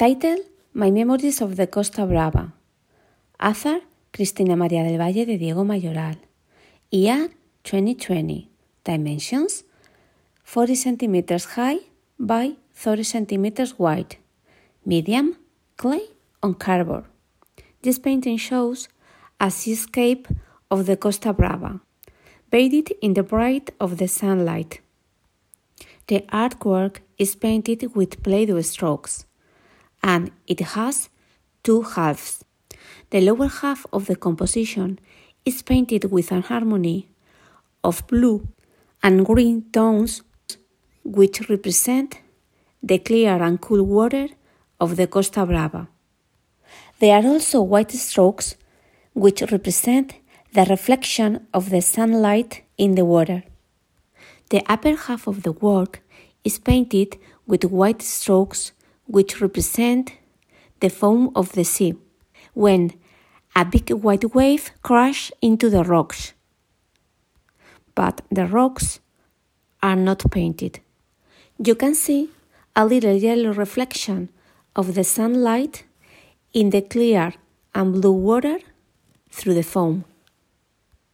Title My Memories of the Costa Brava. Author Cristina María del Valle de Diego Mayoral. Year 2020. Dimensions 40 centimeters high by 30 centimeters wide. Medium clay on cardboard. This painting shows a seascape of the Costa Brava, bathed in the bright of the sunlight. The artwork is painted with Play-Doh strokes and it has two halves. The lower half of the composition is painted with an harmony of blue and green tones which represent the clear and cool water of the Costa Brava. There are also white strokes which represent the reflection of the sunlight in the water. The upper half of the work is painted with white strokes which represent the foam of the sea, when a big white wave crashed into the rocks. But the rocks are not painted. You can see a little yellow reflection of the sunlight in the clear and blue water through the foam.